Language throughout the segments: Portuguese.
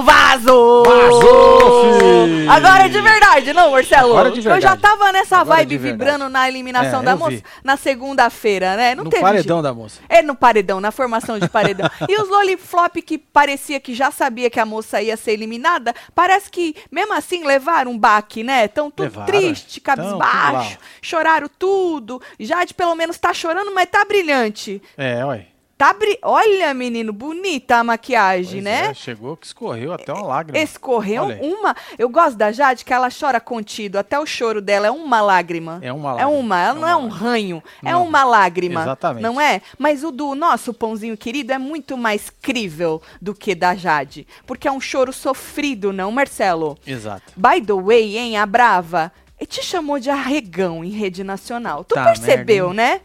aparição vazou! Vazou, fi! Agora é de verdade, não, Marcelo? Agora é de Eu já verdade. tava nessa Agora é vibe verdade. vibrando na eliminação É, da moça vi. na segunda-feira, né? Não no teve paredão da moça. É no paredão, na formação de paredão. e os Loliflop que parecia que já sabia que a moça ia ser eliminada, parece que mesmo assim levaram um baque, né? Tão tudo Levaram, triste. Tão cabisbaixo, lá. choraram tudo. Jade pelo menos tá chorando, mas tá brilhante. É, ué. Tá bri... Olha, menino, bonita a maquiagem, Pois né? é, chegou que escorreu até uma lágrima. Escorreu uma. Eu gosto da Jade que ela chora contido. Até o choro dela é uma lágrima. É uma É lágrima. uma, ela É não é um lágrima. ranho, é Não. uma lágrima. Exatamente. Não é? Mas o do nosso pãozinho querido é muito mais crível do que da Jade. Porque é um choro sofrido, não, Marcelo? Exato. By the way, hein, a Brava, te chamou de arregão em rede nacional. Tu Tá percebeu, merda, né?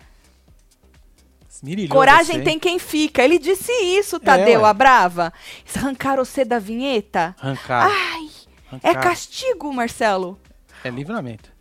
Coragem você, tem quem fica. Ele disse isso, Tadeu, ué. a Brava. Arrancaram você da vinheta? Arrancar. Ai, é castigo, Marcelo. É livramento.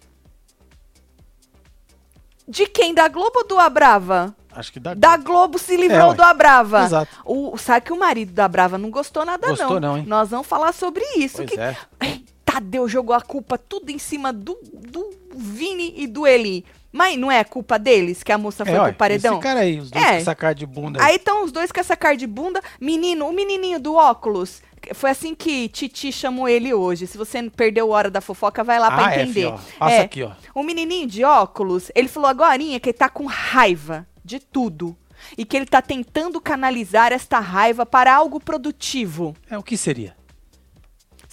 De quem? Da Globo ou do Abrava? Acho que dá. Da Globo se livrou ué. do Abrava. Exato. O, sabe que o marido da Brava não gostou nada, Gostou não, hein? Nós vamos falar sobre isso. Pois que é. Ai, Tadeu jogou a culpa tudo em cima do, do Vini e do Eli. Mas não é culpa deles que a moça foi É, pro paredão? Esse cara aí, os dois É. com essa cara de bunda aí. Estão os dois com essa cara de bunda. Menino, o menininho do óculos. Foi assim que Titi chamou ele hoje. Se você perdeu a hora da fofoca, vai lá pra ah, é, entender. fi, ó. Passa É. aqui, ó. O menininho de óculos, ele falou agorinha que ele tá com raiva de tudo. E que ele tá tentando canalizar esta raiva para algo produtivo. É, o que seria?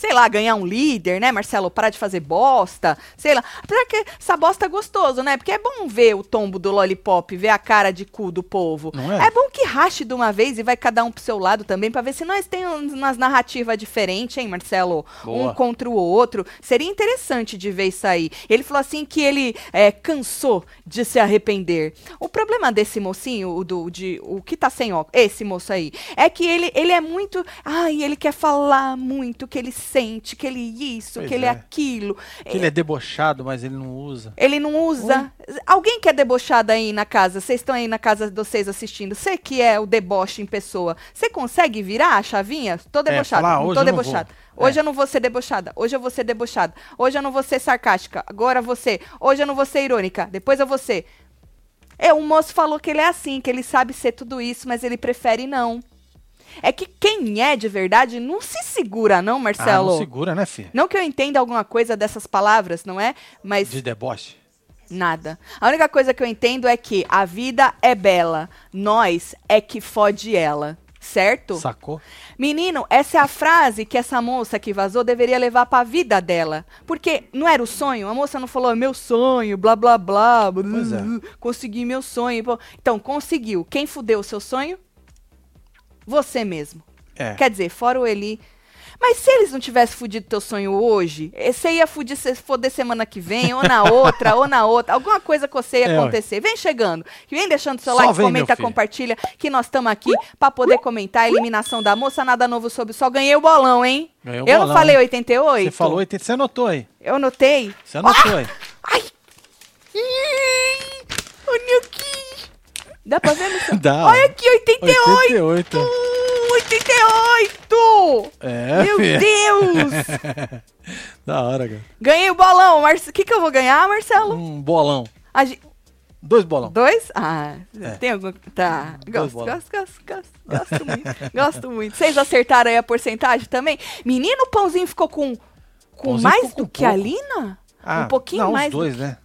Sei lá, ganhar um líder, né, Marcelo? Parar de fazer bosta. Sei lá. Apesar que essa bosta é gostoso, né? Porque é bom ver o tombo do lollipop, ver a cara de cu do povo. É? É bom que rache de uma vez e vai cada um pro seu lado também, pra ver se nós temos umas narrativas diferentes, hein, Marcelo? Boa. Um contra o outro. Seria interessante de ver isso aí. Ele falou assim que ele é, cansou de se arrepender. O problema desse mocinho, o, do, de, o que tá sem óculos, esse moço aí, é que ele, ele é muito. Ai, ele quer falar muito, que ele sente, que ele isso, Pois que ele é. aquilo. Que ele é debochado, mas ele não usa. Ele não usa. Alguém que é debochado aí na casa? Vocês estão aí na casa de vocês assistindo? Você que é o deboche em pessoa. Você consegue virar a chavinha? Tô debochada. falar, não "Hoje tô eu não debochada. vou." Hoje É. eu não vou ser debochada. Hoje eu vou ser debochada. Hoje eu não vou ser sarcástica. Agora você. Hoje eu não vou ser irônica. Depois eu vou ser. É, o moço falou que ele é assim, que ele sabe ser tudo isso, mas ele prefere não. É que quem é de verdade não se segura, não, Ah, Marcelo. não segura, né, filho? Não que eu entenda alguma coisa dessas palavras, não é? Mas De deboche. Nada. A única coisa que eu entendo é que a vida é bela, nós é que fode ela. Certo? Sacou? Menino, essa é a frase que essa moça que vazou deveria levar pra vida dela. Porque não era o sonho? A moça não falou, "É meu sonho, blá blá blá. blá, Pois é. Consegui meu sonho. Então, conseguiu. Quem fudeu o seu sonho? Você mesmo. É. Quer dizer, fora o Eli. Mas se eles não tivessem fudido teu sonho hoje, eh, você ia fudir, se foder semana que vem, ou na outra, ou na outra. Alguma coisa com você ia É, acontecer. Vem chegando. Vem deixando seu Só like, vem, comenta, compartilha, que nós estamos aqui pra poder comentar a eliminação da moça. Nada novo sobre o sol. Ganhei o bolão, hein? Ganhou o Eu não bolão, falei hein? 88? Você falou 80, você anotou aí. Eu anotei. Você anotou aí. Ai! Ih, Olha aqui! Dá pra ver? Luciano? Dá. Olha aqui, 88! 88. Uh, 88! É, Meu. Deus! Da hora, cara. Ganhei o bolão. O Marce... que, que eu vou ganhar, Marcelo? Um bolão. A Dois bolão. Dois? Ah, É. tem algum. Tá. Gosto, gosto, gosto, gosto. Gosto muito. gosto muito. Vocês acertaram aí a porcentagem também? Menino, o pãozinho ficou com, com Pãozinho mais ficou do com que a pouco. Lina? Ah, um pouquinho não, mais. Os dois, né?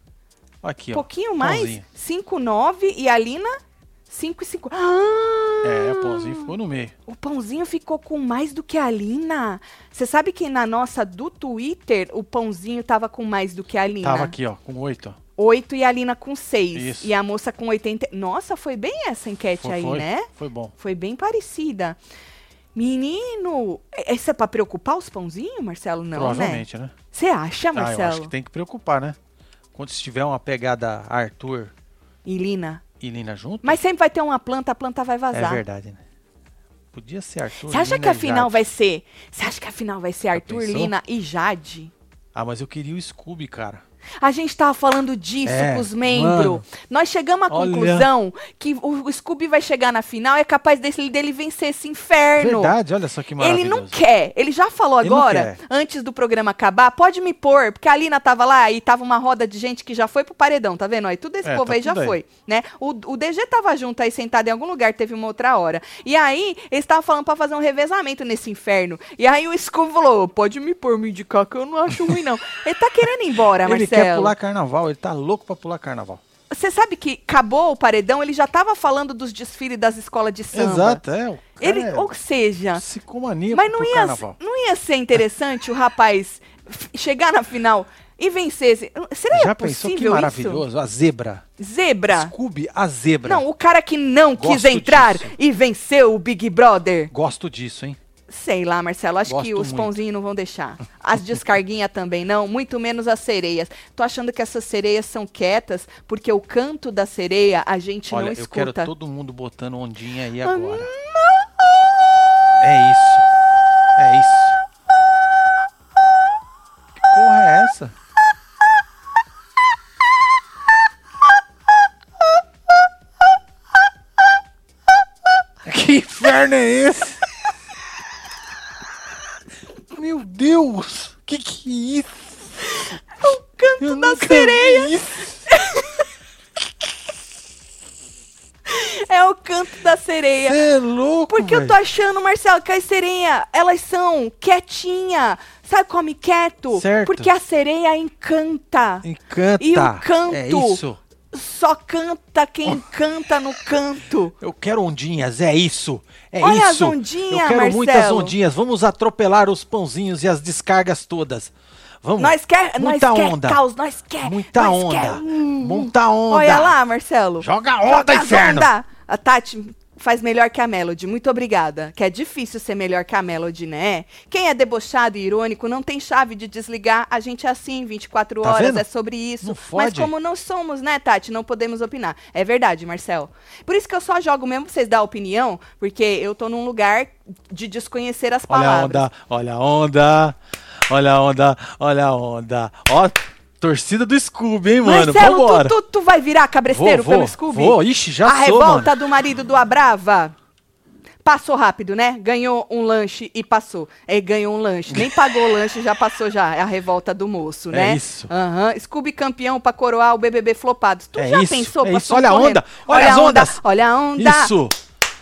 Aqui, Um ó. pouquinho mais? Pãozinho. 5,9 e a Lina 5,5. Ah! É, o pãozinho ficou no meio. O pãozinho ficou com mais do que a Lina. Você sabe que na nossa do Twitter, o pãozinho tava com mais do que a Lina? Tava aqui, ó, com oito, ó. 8 e a Lina com 6. Isso. E a moça com 80. Nossa, foi bem essa enquete Foi, aí, foi, né? Foi bom. Foi bem parecida. Menino, é- isso é pra preocupar os pãozinhos, Marcelo? Não, né? Provavelmente, né? Você acha, Ah, eu acho Marcelo? que tem que preocupar, né? Quando se tiver uma pegada Arthur E Lina? E Lina junto, Mas sempre vai ter uma planta, a planta vai é vazar. verdade, né? Podia ser Arthur. Você acha Lina que a final vai ser. Você acha que a final vai ser Arthur, pensou? Lina e Jade? Ah, mas eu queria o Scooby, cara. A gente tava falando disso É, com os membros. Nós chegamos à Olha. conclusão que o, Scooby vai chegar na final é capaz dele, dele vencer esse inferno. Verdade, olha só que Ele maravilhoso. não quer. Ele já falou Ele agora, antes do programa acabar, pode me pôr, porque a Alina tava lá e tava uma roda de gente que já foi pro paredão, tá vendo? Aí tudo esse É, povo tá aí já aí. foi, né? O, o DG tava junto aí, sentado em algum lugar, teve uma outra hora. E aí, eles estavam falando pra fazer um revezamento nesse inferno. E aí o Scooby falou, pode me pôr, me indicar, que eu não acho ruim, não. Ele tá querendo ir embora, Ele Marcelo. Quer pular carnaval, ele tá louco pra pular carnaval. Você sabe que acabou o paredão, ele já tava falando dos desfiles das escolas de samba. Exato, é. O Ele, é ou seja, psicomaníaco mas não ia, carnaval. não ia ser interessante o rapaz chegar na final e vencer? Seria Já pensou que maravilhoso? A zebra. isso? Zebra. Scooby, a zebra. Não, o cara que não quis Gosto entrar disso. e venceu o Big Brother. Gosto disso, hein? Sei lá, Marcelo, acho que Gosto os muito. pãozinhos não vão deixar. As descarguinhas também não, muito menos as sereias. Tô achando que essas sereias são quietas, porque o canto da sereia a gente Olha, não eu quero escuta. todo mundo botando ondinha aí Ah, agora. É isso. É isso. Que porra é essa? Que inferno é esse? Meu Deus! Que que é isso? O canto Eu da sereia. É o canto da sereia. Cê é louco, Porque eu tô achando, Marcelo, que as sereinhas, elas são quietinha. Sabe, come quieto? Certo. Porque a sereia encanta. Encanta. E o canto? É isso. Só canta quem canta no canto. Eu quero ondinhas, é isso. É Olha as isso. ondinhas, Eu quero Marcelo. muitas ondinhas. Vamos atropelar os pãozinhos e as descargas todas. Vamos. Nós quer, Muita nós quer onda. caos, nós quer. Muita nós onda. Quer, hum. Muita onda. Olha lá, Marcelo. Joga onda, as inferno. onda. A Tati faz melhor que a Melody. Muito obrigada. Que é difícil ser melhor que a Melody, né? Quem é debochado e irônico não tem chave de desligar. A gente é assim, 24 Tá horas, vendo? é sobre isso. Mas como não somos, né, Tati? Não podemos opinar. É verdade, Marcel. Por isso que eu só jogo mesmo pra vocês dar opinião, porque eu tô num lugar de desconhecer as Olha a palavras. onda, olha a onda. Olha a onda, olha a onda. Ó, torcida do Scooby, hein, mano? Marcelo, Vambora. tu, tu, tu vai virar cabresteiro Vou, vou, pelo Scooby? vou. Ixi, já A sou, revolta mano. do marido do Abrava. Passou rápido, né? Ganhou um lanche e passou. É, ganhou um lanche. Nem pagou o lanche, já passou já. É a revolta do moço, É né? isso. Aham. Scooby campeão pra coroar o BBB flopado. Tu É já isso, pensou? é isso. Olha a onda, olha as a onda, ondas. Olha a onda. Isso.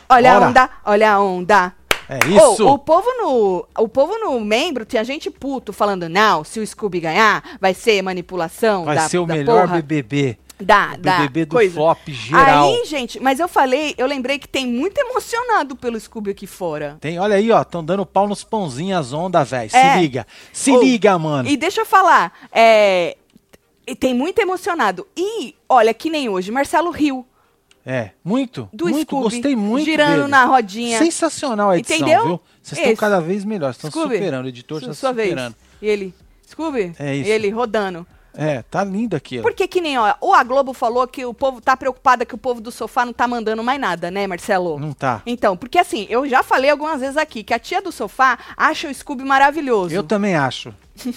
Olha Bora. a onda, olha a onda. É isso. Ô, o povo no, o povo no membro tinha gente puto falando não, se o Scooby ganhar, vai ser manipulação Vai da, ser o da melhor porra, BBB. da, o da BBB do coisa. flop geral. Aí, gente, mas eu falei, eu lembrei que tem muito emocionado pelo Scooby aqui fora. Tem, olha aí, ó, estão dando pau nos pãozinhos, as ondas, velho. Se É. liga. Se liga, mano. E deixa eu falar, é, tem muito emocionado. E olha que nem hoje, Marcelo Rio É, muito, do muito, Scooby gostei muito girando dele. na rodinha. Sensacional a edição, Entendeu? viu? Vocês estão cada vez melhores, estão Scooby, superando, o editor está superando. vez. E ele, Scooby? É isso. E ele rodando. É, tá lindo aquilo. Porque que nem, ó, ou a Globo falou que o povo tá preocupada que o povo do sofá não tá mandando mais nada, né, Marcelo? Não tá. Então, porque assim, eu já falei algumas vezes aqui que a tia do sofá acha o Scooby maravilhoso. Eu também acho.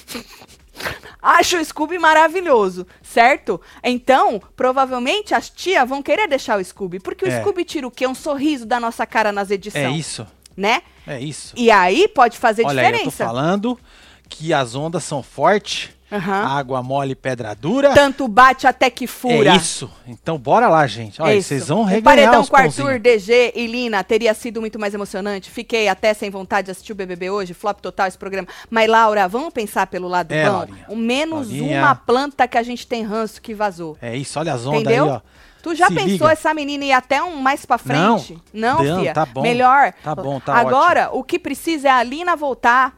Acha o Scooby maravilhoso, certo? Então, provavelmente as tias vão querer deixar o Scooby. Porque o É. Scooby tira o quê? Um sorriso da nossa cara nas edições. É isso. Né? É isso. E aí pode fazer Olha aí, eu tô diferença. falando que as ondas são fortes, Aham. água mole, pedra dura. Tanto bate até que fura. É isso. Então bora lá, gente. Olha, vocês vão O reganhar paredão os com Arthur. DG e Lina teria sido muito mais emocionante. Fiquei até sem vontade de assistir o BBB hoje, flop total esse programa. Mas, Laura, vamos pensar pelo lado É, bom? Laurinha. Menos Laurinha. uma planta que a gente tem ranço que vazou. É isso, olha as ondas Entendeu? aí, ó. Tu já Se pensou liga. essa menina ir até um mais pra frente? Não, Não, fia. tá bom. Melhor. Tá bom, tá Agora, o que precisa é a Lina voltar.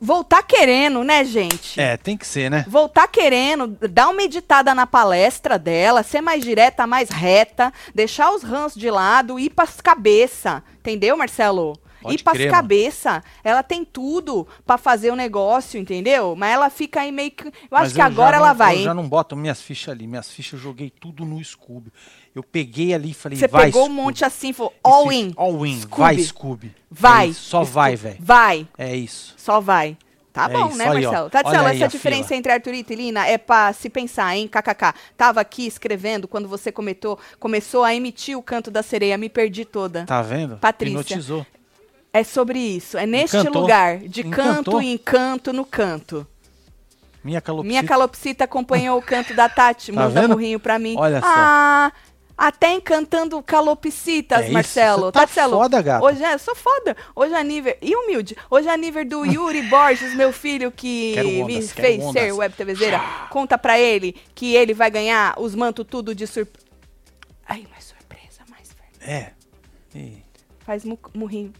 Voltar querendo, né, gente? É, tem que ser, né? Voltar querendo, dar uma editada na palestra dela, ser mais direta, mais reta, deixar os rãs de lado, ir pras cabeça. Entendeu, Marcelo? Pode ir pras cabeça. Ela tem tudo pra fazer o negócio, entendeu? Mas ela fica aí meio que. Eu Mas acho que já agora não- ela vai, Eu hein? já não boto minhas fichas ali. Minhas fichas eu joguei tudo no Scooby. Eu peguei ali e falei, Você vai, pegou um Scooby. monte assim, falou, all Esse- in. All in. Scooby. Vai, Scooby. Vai. É só Scooby. vai, velho. Vai. É isso. Só vai. Tá É bom, isso, né, aí, ó. Marcelo? Tadeu, Olha aí essa diferença fila. entre Arthurita e Lina é pra se pensar, hein? KKK. Tava aqui escrevendo quando você comentou, começou a emitir o canto da sereia, me perdi toda. Tá vendo? Patrícia. Hipnotizou. É sobre isso. É neste Encantou. lugar, de Encantou. canto e encanto no canto. Minha calopsita. Minha calopsita acompanhou o canto da Tati, Tá manda vendo? murrinho pra mim. Olha só. Até encantando calopsitas, É isso, Marcelo. você tá Marcelo, foda, gata. Hoje é, sou foda. Hoje é nível, e humilde. Hoje é nível do Yuri Borges, meu filho que me ondas, quero fez ondas. ser web TVzeira. Conta pra ele que ele vai ganhar os mantos tudo de surpresa. Ai, mais surpresa, mais surpresa. É. Ih, Faz mu- murrinho.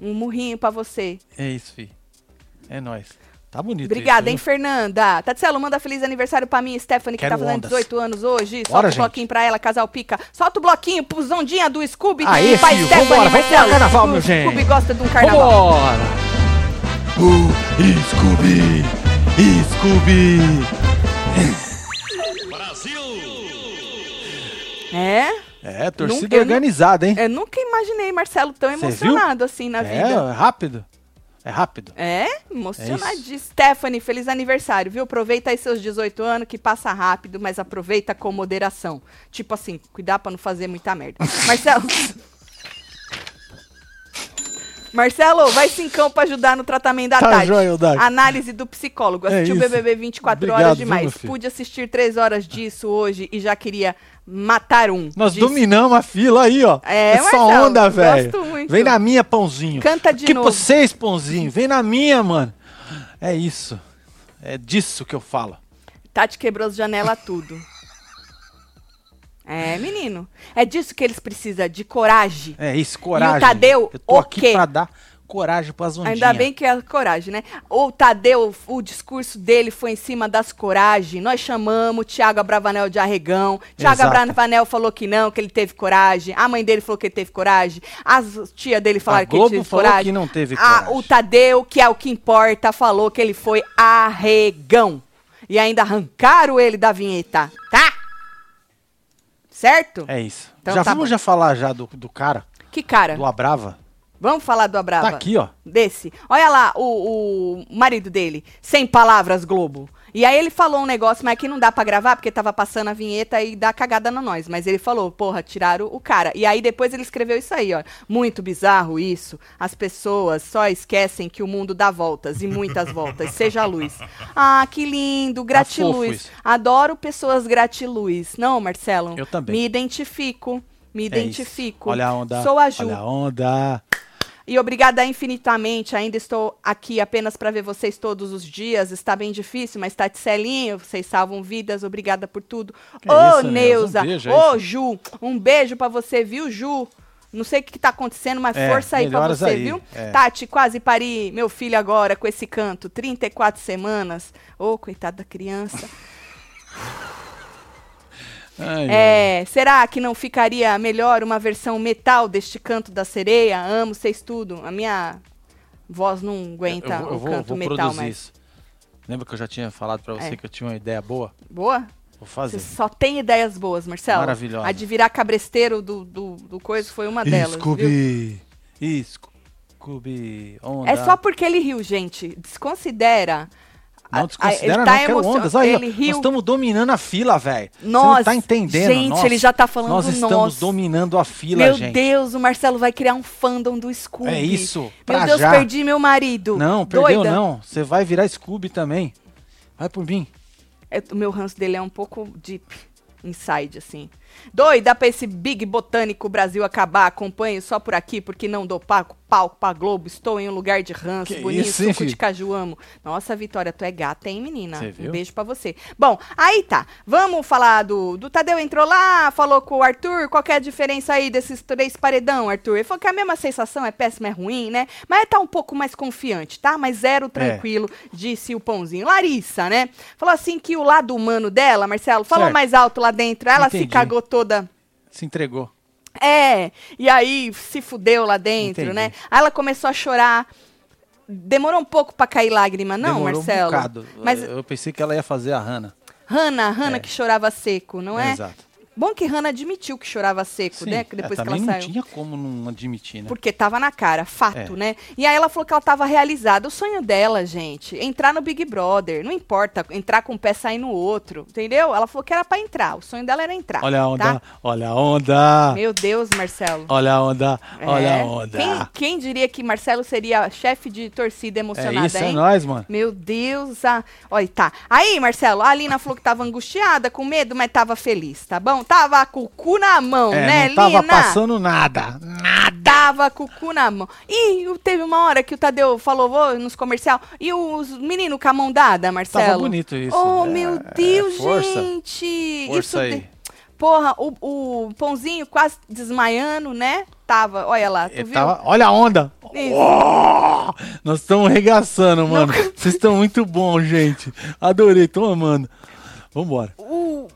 Um murrinho pra você. É isso, fi. É nóis. Tá bonito Obrigada, isso, hein, Fernanda. Tatselo, manda feliz aniversário pra mim, Stephanie, que Quero tá fazendo ondas. 18 anos hoje. Solta Bora, o gente. bloquinho pra ela, casal pica. Solta o bloquinho pro Zondinha do Scooby. Aê, Pai filho, Stephanie, vambora, vamos Marcelo. pro carnaval, O meu gente. Scooby gosta de um carnaval. Vambora! Uh, Scooby! Scooby! É? É, torcida Nunca- organizada, hein? Eu nunca imaginei Marcelo tão Cê emocionado assim na É, vida. é rápido. É rápido. É, emocionadíssimo. Stephanie, feliz aniversário, viu? Aproveita aí seus 18 anos, que passa rápido, mas aproveita com moderação. Tipo assim, cuidar pra não fazer muita merda. Marcelo. Marcelo, vai cincão pra ajudar no tratamento da Tá tarde. joia, Eudaki. Análise do psicólogo. É Assistiu o. BBB 24 Obrigado, horas viu, demais. filho? Pude assistir 3 horas disso hoje e já queria matar um. Nós Disse- dominamos a fila aí, ó. É, só Marcelo, onda, velho. gosto muito. Vem na minha, pãozinho. Canta de novo. vocês, pãozinho. Vem na minha, mano. É isso. É disso que eu falo. Tati quebrou as janelas tudo. É, menino. É disso que eles precisam, de coragem. É isso, coragem. Tadeu, eu tô o aqui quê? pra dar coragem pras ondinhas. Ainda bem que é coragem, né? O Tadeu, o discurso dele foi em cima das coragem. Nós chamamos o Tiago Abravanel de arregão. Tiago. Abravanel falou que não, que ele teve coragem. A mãe dele falou que ele teve coragem. As tia dele falaram A que ele Globo teve falou coragem. que não teve coragem. o Tadeu, que é o que importa, falou que ele foi arregão. E ainda arrancaram ele da vinheta, tá? Certo? É isso. Então já tá vamos bom. já falar já do, do cara, Que cara? do Abrava. Vamos falar do Abrava. Tá aqui, ó. Desse. Olha lá o, o marido dele. Sem palavras, Globo. E aí ele falou um negócio, mas aqui não dá pra gravar, porque tava passando a vinheta e dá cagada na nós. Mas ele falou, porra, tiraram o cara. E aí depois ele escreveu isso aí, ó. Muito bizarro isso. As pessoas só esquecem que o mundo dá voltas, e muitas voltas. Seja a luz. Ah, que lindo. fofo Gratiluz. Adoro pessoas gratiluz. Não, Marcelo? Eu também. Me identifico. Me É identifico. isso. Olha a onda. Sou a Ju. Olha a onda. E obrigada infinitamente. Ainda estou aqui apenas para ver vocês todos os dias. Está bem difícil, mas tá de celinho. Vocês salvam vidas. Obrigada por tudo. Que Ô, isso, Neuza. Um beijo Ô. Ju. Um beijo para você, viu, Ju? Não sei o que, que tá acontecendo, mas É, força aí melhoras você, aí, viu? é. Tati, quase pari meu filho agora com esse canto. 34 semanas. Ô, coitada da criança. Ai, É, será que não ficaria melhor uma versão metal deste canto da sereia? Amo vocês tudo. A minha voz não aguenta eu vou, eu o vou, canto vou metal mais. isso. Lembra que eu já tinha falado pra você É. que eu tinha uma ideia boa? Boa? Vou Você fazer. só tem ideias boas, Marcelo. Maravilhosa. A de virar cabresteiro do, do, do coisa foi uma delas. viu? Scooby. Scooby. Onda. É só porque ele riu, gente. Desconsidera. Não desconsidera, ele não, tá quero emocion- ondas. Aí, ele riu. Nós estamos dominando a fila, velho. Você Nossa, não tá entendendo. gente, Nossa, ele já tá falando Nós do estamos dominando a fila, Meu gente. Deus, o Marcelo vai criar um fandom do Scooby. É isso, Meu Deus, já. perdi meu marido. Não, perdeu Doida. não. Você vai virar Scooby também. Vai por mim. É, o meu ranço dele é um pouco deep inside, assim. Doida pra esse Big Botânico Brasil acabar. Acompanho só por aqui, porque não dou palco, palco pra Globo. Estou em um lugar de ranço. Que Bonito, isso, suco de caju, amo. Nossa, Vitória, tu é gata, hein, menina? Cê Um beijo pra você. Bom, aí tá. Vamos falar do, do Tadeu entrou lá, falou com o Arthur. Qual que é a diferença aí desses três paredão, Arthur? Ele falou que a mesma sensação é péssima, é ruim, né? Mas tá um pouco mais confiante, tá? Mas É. zero tranquilo, disse o Pãozinho. Larissa, né? Falou assim que o lado humano dela, Marcelo, falou Certo. mais alto lá dentro. Ela se Entendi. cagou toda. Se entregou. É, e aí se fudeu lá dentro, Entendi. né? Aí ela começou a chorar. Demorou um pouco pra cair lágrima, não, Demorou Marcelo? Um bocado. Mas Eu pensei que ela ia fazer a Hannah. Hannah, Hannah É. que chorava seco, não é? Exato. Bom que Hannah admitiu que chorava seco, Sim, né? que Depois é, que ela não saiu. tinha como não admitir, né? Porque tava na cara, fato, É. né? E aí ela falou que ela tava realizada. O sonho dela, gente, entrar no Big Brother. Não importa, entrar com um pé sair no outro, entendeu? Ela falou que era pra entrar. O sonho dela era entrar. Olha a onda, tá? olha a onda. Meu Deus, Marcelo. Olha a onda, olha É. a onda. Quem, quem diria que Marcelo seria chefe de torcida é emocionada, isso, é hein? nóis, mano. Meu Deus, ah, olha, tá. Aí, Marcelo, a Alina falou que tava angustiada, com medo, mas tava feliz, tá bom? Tava com o cu na mão, É, né, não tava Lina? passando nada. Nada. Tava com o cu na mão. E teve uma hora que o Tadeu falou vou, nos comercial, e os meninos com a mão dada, Marcelo? Tava bonito isso. Oh, É, meu é, Deus, força. gente. Força isso aí. de- Porra, o, o pãozinho quase desmaiando, né? Tava, olha lá, tu viu? tava- olha a onda. Oh! Nós estamos regaçando, mano. Vocês estão muito bons, gente. Adorei, tô amando. Vambora. O,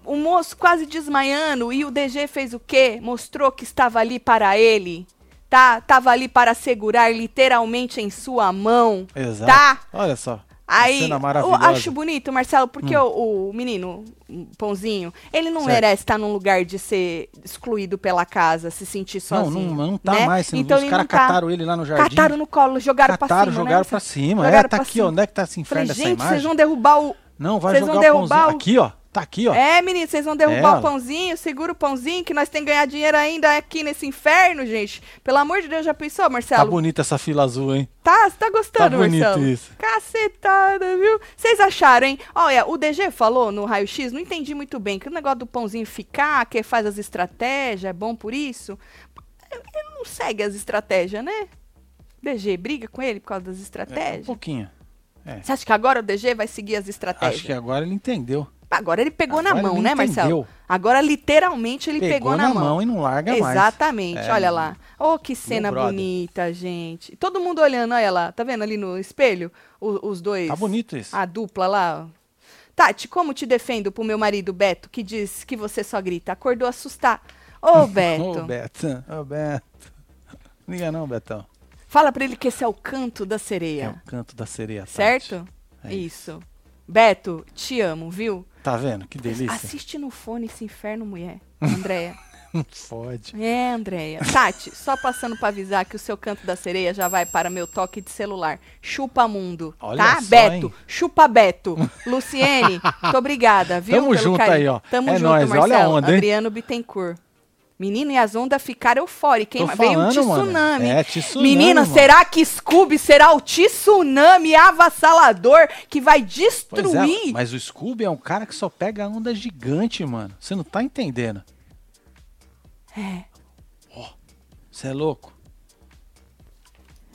o moço quase desmaiando e o DG fez o quê? Mostrou que estava ali para ele. Tá? Tava ali para segurar literalmente em sua mão. Exato. Tá? Olha só. Aí, eu. Hum. acho bonito, Marcelo, porque o, o menino, o Pãozinho, ele não Certo. merece estar num lugar de ser excluído pela casa, se sentir Não, sozinho. não, não tá né? mais. Não então Os caras não tá. cataram ele lá no jardim. Cataram no colo, jogaram pra Cataram, cima, jogaram né? pra cima. Jogaram é, tá pra aqui, cima. Onde é que tá esse inferno Falei, gente, imagem? vocês vão derrubar o... Não, vai vocês jogar vão o derrubar pãozinho. o- Aqui, ó. Tá aqui, ó. É, menino, vocês vão derrubar É, o pãozinho, segura o pãozinho, que nós temos que ganhar dinheiro ainda aqui nesse inferno, gente. Pelo amor de Deus, já pensou, Tá Marcelo? bonita essa fila azul, hein? Tá, você tá gostando, Tá bonito Marcelo? isso. Cacetada, viu? Vocês acharam, hein? Olha, o DG falou no raio-x, não entendi muito bem, que o negócio do pãozinho ficar, que faz as estratégias, é bom por isso. Ele não segue as estratégias, né? DG briga com ele por causa das É, um estratégias? pouquinho. Você acha que agora o DG vai seguir as estratégias? Acho que agora ele entendeu. Agora ele pegou Agora na mão, né, entendeu. Marcelo? Agora, literalmente, ele pegou, na, mão. e não larga mais. Exatamente, É, olha lá. Oh, que cena bonita, gente. Todo mundo olhando, olha lá. Tá vendo ali no espelho? O- os dois. Tá bonito isso. A dupla lá. Tati, como te defendo pro meu marido Beto, que diz que você só grita? Acordou assustar. Ô, Beto. Ô, Beto. Ô, Beto. Liga não, Betão. Fala pra ele que esse é o canto da É sereia. o canto da sereia. Tati. certo? É isso. Beto, te amo, viu? Tá vendo? Que delícia. Assiste no fone esse inferno, mulher. Andréia. Não fode. É, Andréia. Tati, só passando pra avisar que o seu canto da sereia já vai para meu toque de celular. Chupa mundo, Olha tá? só, Beto, hein? chupa Beto. Luciene, muito obrigada, viu? Tamo junto aí, ó. Tamo É junto, nóis, olha a Marcelo. onda, hein? Adriano Bittencourt. Menino, e as ondas ficaram eufóricas, Veio um tsunami. É, tsunami, Menina, mano. será que Scooby será o tsunami avassalador que vai Pois destruir? é, mas o Scooby é um cara que só pega onda gigante, mano. Você não tá entendendo. É, Você é louco?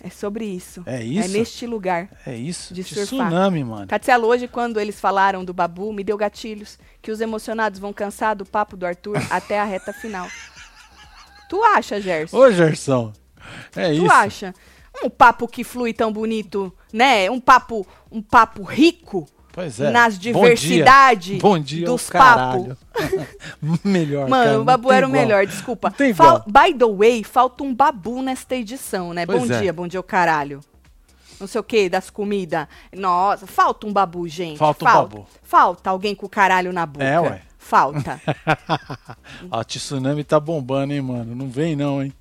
é sobre isso. É isso? É neste lugar. É isso. De surfar. Tsunami, mano. Tatielo, hoje, quando eles falaram do Babu, me deu gatilhos que os emocionados vão cansar do papo do Arthur até a reta final. Tu acha, Gerson? Ô, Gerson. É tu isso. acha? Um papo que flui tão bonito, né? Um papo, um papo rico Pois é. nas Bom diversidade dia. Bom dia, dos caralho. Melhor, Mano, cara, o Babu era o igual. melhor, desculpa. Não tem Fal- igual. By the way, falta um Babu nesta edição, né? Pois bom é. dia, bom dia, o caralho. Não sei o que, das comidas. Nossa, falta um Babu, gente. Falta um falta. Babu. Falta alguém com o caralho na boca. É, ué. Falta. A tsunami tá bombando, hein, mano. Não vem não, hein.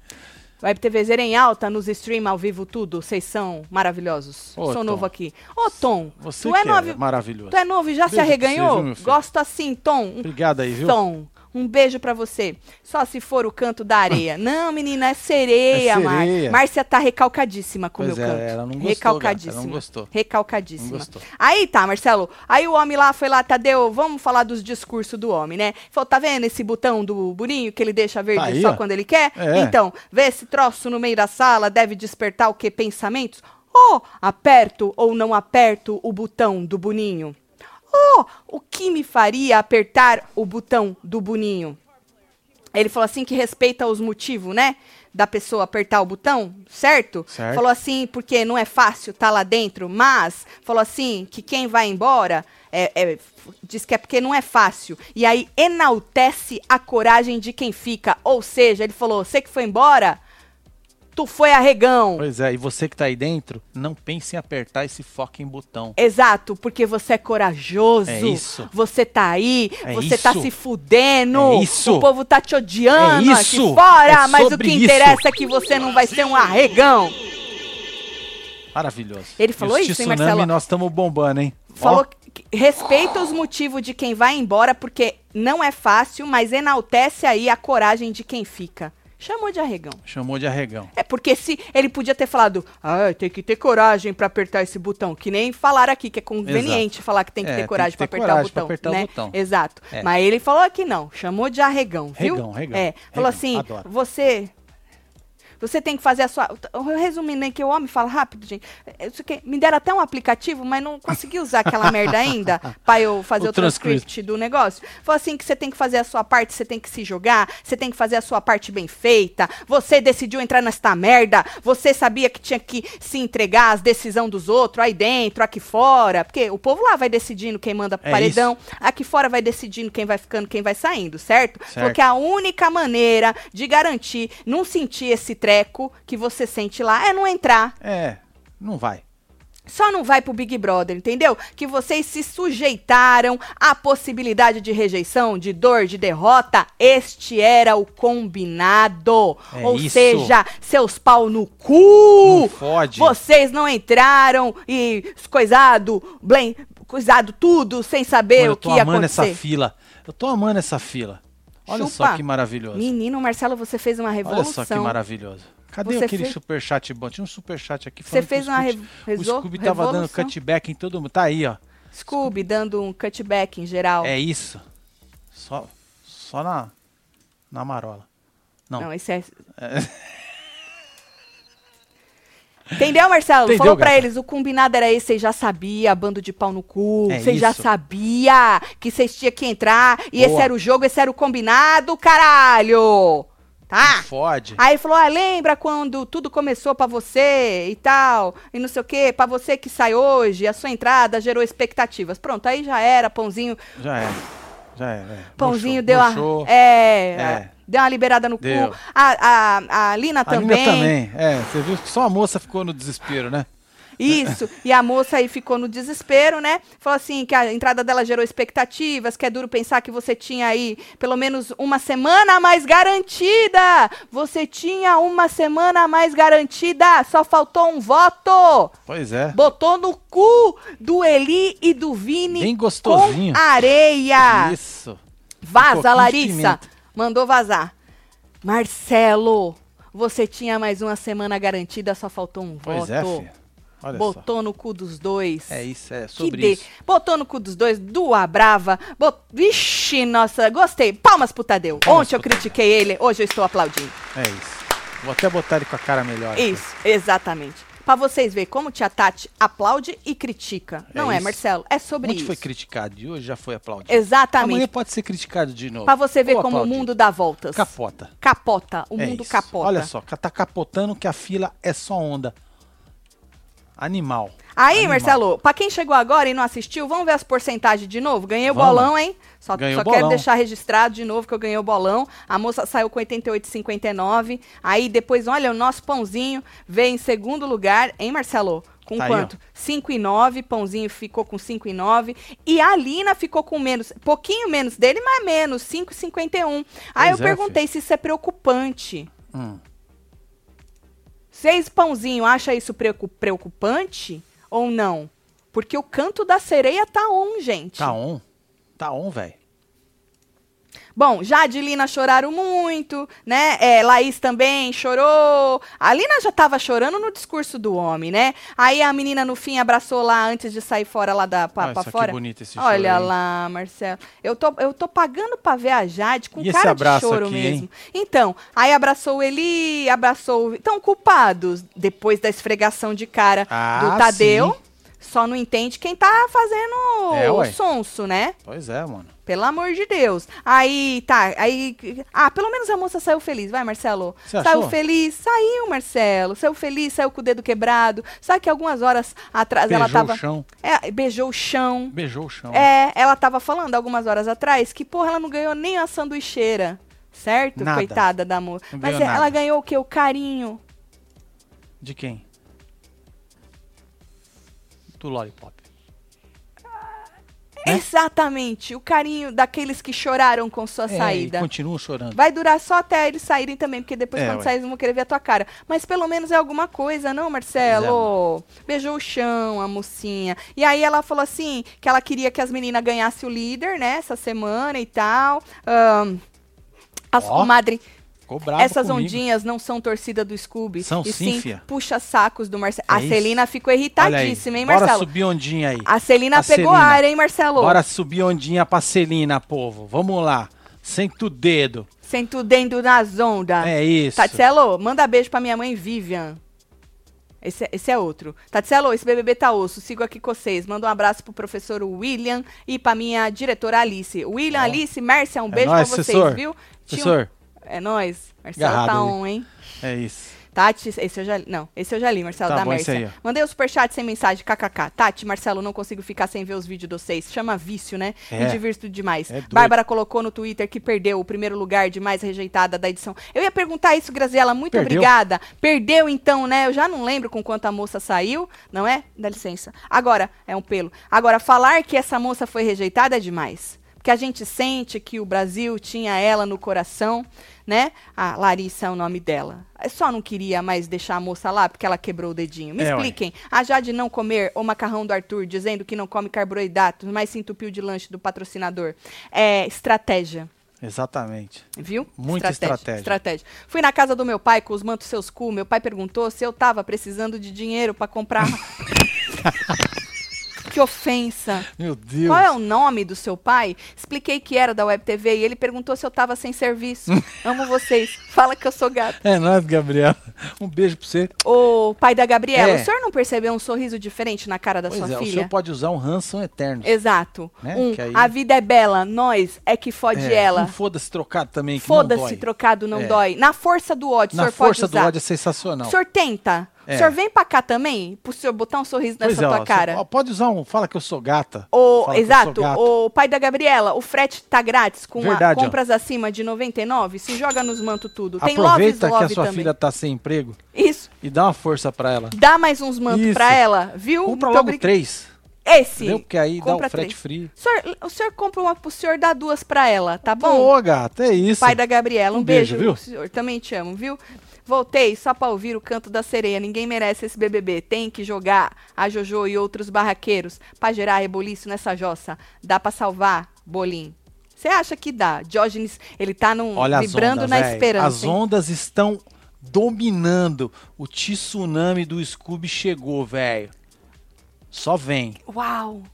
Web TVZ em alta, nos stream ao vivo tudo. Vocês são maravilhosos. Ô, Sou Tom. novo aqui. Ô, Tom, Você tu é novo. é maravilhoso. Tu é novo e já se Beijo você, arreganhou? viu, meu filho? Gosto assim, Tom. Obrigado aí, viu? Tom, um beijo pra você. Só se for o canto da areia. não, menina, é sereia, É sereia. Márcia tá recalcadíssima com o meu é, canto. ela não gostou, recalcadíssima. gata, não gostou. Recalcadíssima. Não gostou. Aí tá, Marcelo. Aí o homem lá foi lá, Tadeu, vamos falar dos discursos do homem, né? Falou, tá vendo esse botão do Burinho que ele deixa verde Tá aí, só ó. quando ele quer? É. Então, vê esse troço no meio da sala, deve despertar o que? Pensamentos? Ou aperto ou não aperto o botão do Boninho? Oh, o que me faria apertar o botão do Boninho? Ele falou assim que respeita os motivos, né? Da pessoa apertar o botão, certo? Certo. Falou assim, porque não é fácil estar lá dentro, mas falou assim que quem vai embora é, é, diz que é porque não é fácil. E aí enaltece a coragem de quem fica. Ou seja, ele falou: você que foi embora, tu foi arregão. Pois é, e você que tá aí dentro, não pense em apertar esse fucking botão. Exato, porque você é corajoso. É isso. Você tá aí, É você tá isso. se fudendo. É isso. O povo tá te odiando É aqui isso. fora, É mas o que isso. interessa é que você não vai ser um arregão. Maravilhoso. Ele falou isso, hein, tsunami, Marcelo? nós estamos bombando, hein? Falou que respeita os motivos de quem vai embora, porque não é fácil, mas enaltece aí a coragem de quem fica. Chamou de arregão. chamou de arregão. É porque se ele podia ter falado, ah, tem que ter coragem pra apertar esse botão, que nem falaram aqui, que é conveniente falar que tem que É, ter coragem que pra ter apertar coragem o botão, apertar o né? botão. Exato. É. Mas ele falou aqui não, chamou de arregão, viu? Regão, regão, É, falou assim, adoro. você você tem que fazer a sua. Resumindo, aí que o homem fala rápido, gente. Isso aqui, me deram até um aplicativo, mas não consegui usar aquela merda ainda pra eu fazer O o, transcript do negócio. Falou assim que você tem que fazer a sua parte, você tem que se jogar, você tem que fazer a sua parte bem feita. Você decidiu entrar nesta merda, você sabia que tinha que se entregar às decisões dos outros, aí dentro, aqui fora. Porque o povo lá vai decidindo quem manda pro É paredão, aqui fora vai decidindo quem vai ficando, quem vai saindo, certo? Certo. que a única maneira de garantir não sentir esse treco que você sente lá é não entrar. É, não vai. Só não vai pro Big Brother, entendeu? Que vocês se sujeitaram à possibilidade de rejeição, de dor, de derrota. Este era o combinado. É Ou isso. seja, seus pau no cu. Não fode. Vocês não entraram e coisado, blém, coisado tudo sem saber Mano, eu o tô que ia amando acontecer. essa fila. Eu tô amando essa fila. Olha só Chupa. que maravilhoso. Menino, Marcelo, você fez uma revolução. Olha só que maravilhoso. Cadê Você aquele fez- superchat bom? Tinha um superchat aqui Você falando que fez o uma Scooby- re- O Scooby tava dando cutback em todo mundo. Tá aí, ó. Scooby dando um cutback em geral. É isso. Só, só na, na marola. Não. Não, esse é. Entendeu, Marcelo? Entendeu, Falou pra gata? eles, o combinado era esse, vocês já sabia, bando de pau no cu, É vocês já isso. sabia que vocês tinham que entrar, e esse Boa. era o jogo, esse era o combinado, caralho! Tá? Fode. Aí falou: ah, lembra quando tudo começou pra você e tal, e não sei o quê, pra você que sai hoje, a sua entrada gerou expectativas. Pronto, aí já era, pãozinho, Já é. Já é. é. pãozinho Murchou, deu murchou. a. É, É. deu uma liberada no Deu. cu. A, a, a Lina A também. minha também. É, você viu que só a moça ficou no desespero, né? Isso. E a moça aí ficou no desespero, né? Falou assim que a entrada dela gerou expectativas, que é duro pensar que você tinha aí pelo menos uma semana a mais garantida. Você tinha uma semana a mais garantida. Só faltou um voto. Pois é. Botou no cu do Eli e do Vini Bem gostosinho. com areia. Isso. Um Vaza, de Larissa. Mandou vazar. Marcelo, você tinha mais uma semana garantida, só faltou um Pois voto. é, filho. Olha Botou no cu dos dois. só. É isso, é Que sobre de- isso. Botou no cu dos dois, duas brava. Bot... Vixe, nossa, gostei. Palmas pro Tadeu. Palmas Ontem eu pro Tadeu. critiquei ele, hoje eu estou aplaudindo. É isso. Vou até botar ele com a cara melhor. aqui. Isso, exatamente. Pra vocês verem como tia Tati aplaude e critica. É Não é, isso. Marcelo? É sobre Ontem isso. foi criticado e hoje já foi aplaudido. Exatamente. Amanhã pode ser criticado de novo. Pra você ver Ou como o mundo dá voltas. Capota. Capota. O É mundo isso. capota. Olha só, tá capotando que a fila é só onda. Animal. Aí, Animal. Marcelo, pra quem chegou agora e não assistiu, vamos ver as porcentagens de novo? Ganhei o Vamos. bolão, hein? Só, Ganhou só o quero bolão. deixar registrado de novo que eu ganhei o bolão. A moça saiu com 88,59. Aí depois, olha, o nosso pãozinho veio em segundo lugar, hein, Marcelo? Com Tá quanto? 5,9. Pãozinho ficou com 5,9. E a Lina ficou com menos, pouquinho menos dele, mas menos, 5,51. Aí eu Pois é, perguntei se isso é preocupante. Hum. Vocês, pãozinho, acha isso preocu- preocupante ou não? Porque o canto da sereia tá on, gente. Tá on. Tá on, velho. Bom, Jade e Lina choraram muito, né? É, Laís também chorou. A Lina já tava chorando no discurso do homem, né? Aí a menina no fim abraçou lá antes de sair fora lá da pra, Olha pra que fora. bonito esse choro Olha aí. lá, Marcelo. Eu tô, eu tô pagando pra ver a Jade com E cara de choro aqui, mesmo. hein? Então, aí abraçou o Eli, abraçou o... Estão culpados depois da esfregação de cara Ah, do Tadeu. sim. Só não entende quem tá fazendo É, o sonso, né? Pois é, mano. Pelo amor de Deus. Aí, tá, aí. Ah, pelo menos a moça saiu feliz, vai, Marcelo? Você saiu achou? feliz, saiu, Marcelo. Saiu feliz, saiu com o dedo quebrado. Sabe que algumas horas atrás ela Beijou tava. o chão. É, beijou o chão. Beijou o chão. É, ela tava falando algumas horas atrás que, porra, ela não ganhou nem a sanduicheira. Certo? Nada. Coitada da moça. Mas ela ganhou o quê? O carinho. De quem? Do Lollipop. Né? Exatamente. O carinho daqueles que choraram com sua É, saída. continuam chorando. Vai durar só até eles saírem também, porque depois É, quando ué. eles vão querer ver a tua cara. Mas pelo menos é alguma coisa, não, Marcelo? Beijou o chão, a mocinha. E aí ela falou assim, que ela queria que as meninas ganhassem o líder, né, essa semana e tal. Ahn, as Ó, comadre, Ficou bravo essas comigo. ondinhas não são torcida do Scooby. São e sim, puxa-sacos do Marcelo. É a. Celina ficou irritadíssima, hein, Bora Marcelo? subir ondinha aí. A Celina A pegou Celina. ar, hein, Marcelo? Bora subir ondinha pra Celina, povo. Vamos lá. Senta o dedo. Senta o dedo nas ondas. É isso. Tatselo, manda beijo pra minha mãe Vivian. Esse, esse é outro. Tatselo, esse BBB tá osso. Sigo aqui com vocês. Manda um abraço pro professor William e pra minha diretora Alice. William, Ó. Alice, Mércia, um É beijo nóis, pra vocês, professor. viu? Professor, É nóis. Marcelo Agarrado tá on, hein? é isso. Tati, esse eu já li. Não, esse eu já li, Marcelo, Tá da bom, Mércia. aí. Mandei o superchat sem mensagem, kkk. Tati, Marcelo, não consigo ficar sem ver os vídeos de vocês. Chama vício, né? É. Me divirto demais. É. Bárbara colocou no Twitter que perdeu o primeiro lugar de mais rejeitada da edição. Eu ia perguntar isso, Graziela, muito Perdeu? obrigada. Perdeu então, né? Eu já não lembro com quanto a moça saiu, não é? Dá licença. Agora, é um pelo. Agora, falar que essa moça foi rejeitada é demais. Porque a gente sente que o Brasil tinha ela no coração, né? A Larissa é o nome dela. Eu só não queria mais deixar a moça lá porque ela quebrou o dedinho. Me É, ué. expliquem. A Jade não comer o macarrão do Arthur, dizendo que não come carboidratos, mas se entupiu de lanche do patrocinador. É estratégia. Exatamente. Viu? Muita estratégia. estratégia. Fui na casa do meu pai com os mantos seus cu. Meu pai perguntou se eu tava precisando de dinheiro pra comprar. que ofensa. Meu Deus. Qual é o nome do seu pai? Expliquei que era da Web TV e ele perguntou se eu tava sem serviço. Amo vocês. Fala que eu sou gato. É nóis, Gabriela. Um beijo pra você. O pai da Gabriela, É. o senhor não percebeu um sorriso diferente na cara da Pois sua é, o filha? senhor pode usar um ranço eterno. Exato. Né? Um, aí- a vida é bela, nós é que fode É, ela. Um foda-se trocado também, que não Foda-se, trocado não É. dói. Na força do ódio, o Na senhor força pode do usar. ódio é sensacional. O senhor tenta. É. O senhor vem pra cá também, pro senhor botar um sorriso Pois nessa é, ó, tua você cara. po- pode usar um. Fala que eu sou gata. O, Fala que exato, o pai da Gabriela, o frete tá grátis com a- Verdade, ó. compras acima de 99, se joga nos mantos tudo. Tem Aproveita que Love a sua também. filha tá sem emprego Isso, e dá uma força pra ela. dá mais uns mantos Isso. pra ela, viu? Compra Muito logo três. Esse. Entendeu? Porque aí dá compra o frete três. free. O senhor, o senhor compra uma pro senhor, dá duas pra ela, tá bom? Ô, gata, é isso. Pai da Gabriela, um, Um beijo, beijo, viu? senhor. Também te amo, viu? Voltei só pra ouvir o canto da sereia. Ninguém merece esse BBB. Tem que jogar a Jojo e outros barraqueiros pra gerar reboliço nessa jossa. Dá pra salvar, Bolim. Você acha que dá? Diógenes, ele tá num, Olha vibrando as ondas, na véi. esperança. As hein? ondas estão dominando. O tsunami do Scooby chegou, velho. Só vem. Uau!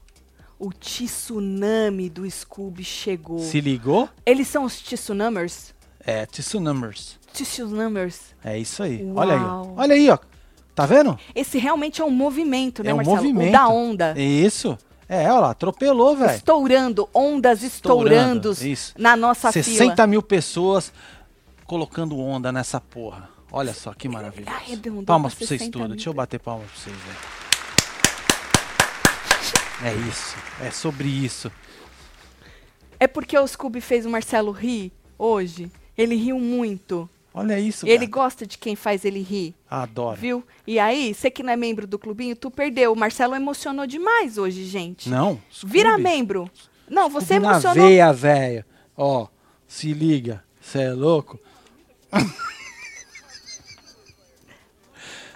O tsunami do Scooby chegou. Se ligou? Eles são os tsunamers? É, tsunamers. Tsunamers. É isso aí. Olha aí, ó. Uau. Olha aí, ó. Tá vendo? Esse realmente é um movimento, né, é um Marcelo? movimento. O da onda. Isso. É, olha lá, atropelou, velho. Estourando, ondas estourando, Estourando, isso. na nossa 60 fila. mil pessoas colocando onda nessa porra. Olha só que maravilha. Palmas pra vocês 60 todos. Deixa eu bater palmas pra vocês, velho. É isso. É sobre isso. É porque o Scooby fez o Marcelo rir hoje. Ele riu muito. Olha isso, ele gata. gosta de quem faz ele rir, Adoro. viu? E aí, você que não é membro do clubinho, tu perdeu. O Marcelo emocionou demais hoje, gente. Não. Vira Scooby. membro. Não, você Scooby emocionou. Na veia, velho. Ó, se liga. Você é louco?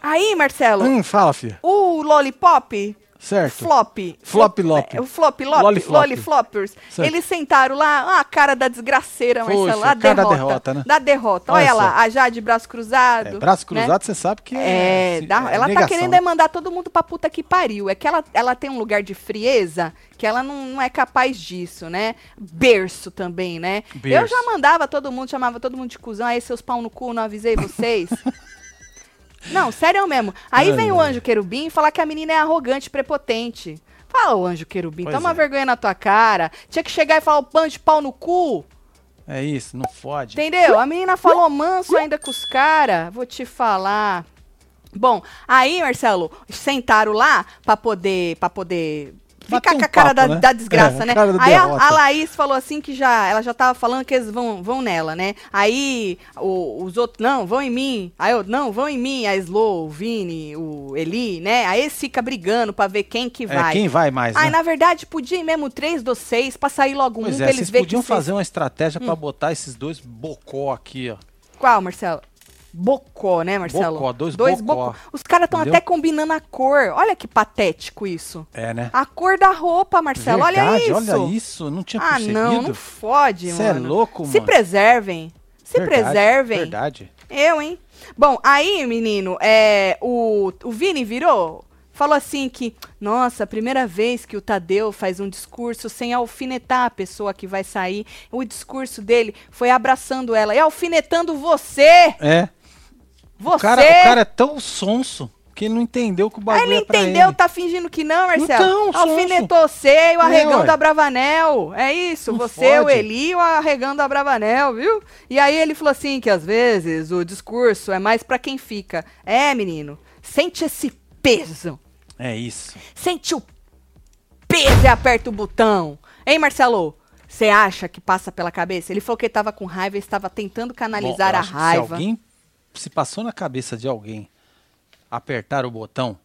Aí, Marcelo, Hum, fala, filha. o Lollipop, Certo. Flop. Flop lop. é, O Flop Lop. Lollifloppers. Certo. Eles sentaram lá, ah, a cara da desgraceira, Marcelo. A cara da derrota. derrota, né? Da derrota. Olha Olha lá, a Jade braço cruzado. É, braço né? cruzado, você sabe que É, é. se- dá- é ela tá negação, querendo né? mandar todo mundo pra puta que pariu. É que ela, ela tem um lugar de frieza que ela não, não é capaz disso, né? Berço também, né? Eu Berço. já mandava todo mundo, chamava todo mundo de cuzão. Aí, seus pau no cu, não avisei vocês. não, sério mesmo. Aí Ai, vem o anjo querubim falar que a menina é arrogante, prepotente. Fala, o anjo querubim, Pois toma é. vergonha na tua cara. Tinha que chegar e falar o pão de pau no cu. É isso, não fode. Entendeu? A menina falou manso ainda com os caras. Vou te falar. Bom, aí, Marcelo, sentaram lá pra poder, pra poder Ficar Bater com a um cara papo, da, né? da desgraça, É, né? da Aí a, a Laís falou assim que já, ela já tava falando que eles vão, vão nela, né? Aí o- os outros, não, vão em mim. Aí eu, não, vão em mim. A Slow, o Vini, o Eli, né? Aí eles ficam brigando pra ver quem que É, vai. quem vai mais, Aí, né? na verdade, podia ir mesmo três dos seis pra sair logo um Pois pra é, eles vocês podiam que vocês- fazer uma estratégia Hum. pra botar esses dois bocó aqui, ó. Qual, Marcelo? Bocó, né, Marcelo? Bocó, dois bocó. Os caras estão até combinando a cor. Olha que patético isso. É, né? A cor da roupa, Marcelo. olha Verdade, isso. olha isso, não tinha Ah, percebido. não, não fode, Cê é mano. louco, Se mano. preservem. Se Verdade, preservem. Verdade. Eu, hein? Bom, aí, menino, é, o, o Vini virou, falou assim que, nossa, primeira vez que o Tadeu faz um discurso sem alfinetar a pessoa que vai sair. O discurso dele foi abraçando ela e alfinetando você. É. Você. O cara, o cara é tão sonso que ele não entendeu que o bagulho ele é pra entendeu, ele. tá fingindo que não, Marcelo. Então. Alfinetou você e o arregão ué. da Bravanel. É isso, Não você, o fode. Eli e o arregão da Bravanel, viu? E aí ele falou assim que às vezes o discurso é mais pra quem fica. É, menino, sente esse peso. É isso. Sente o peso e aperta o botão. Hein, Marcelo? Você acha que passa pela cabeça? Ele falou que ele tava com raiva, ele estava tentando canalizar Bom, eu a raiva. Se alguém se passou na cabeça de alguém apertar o botão,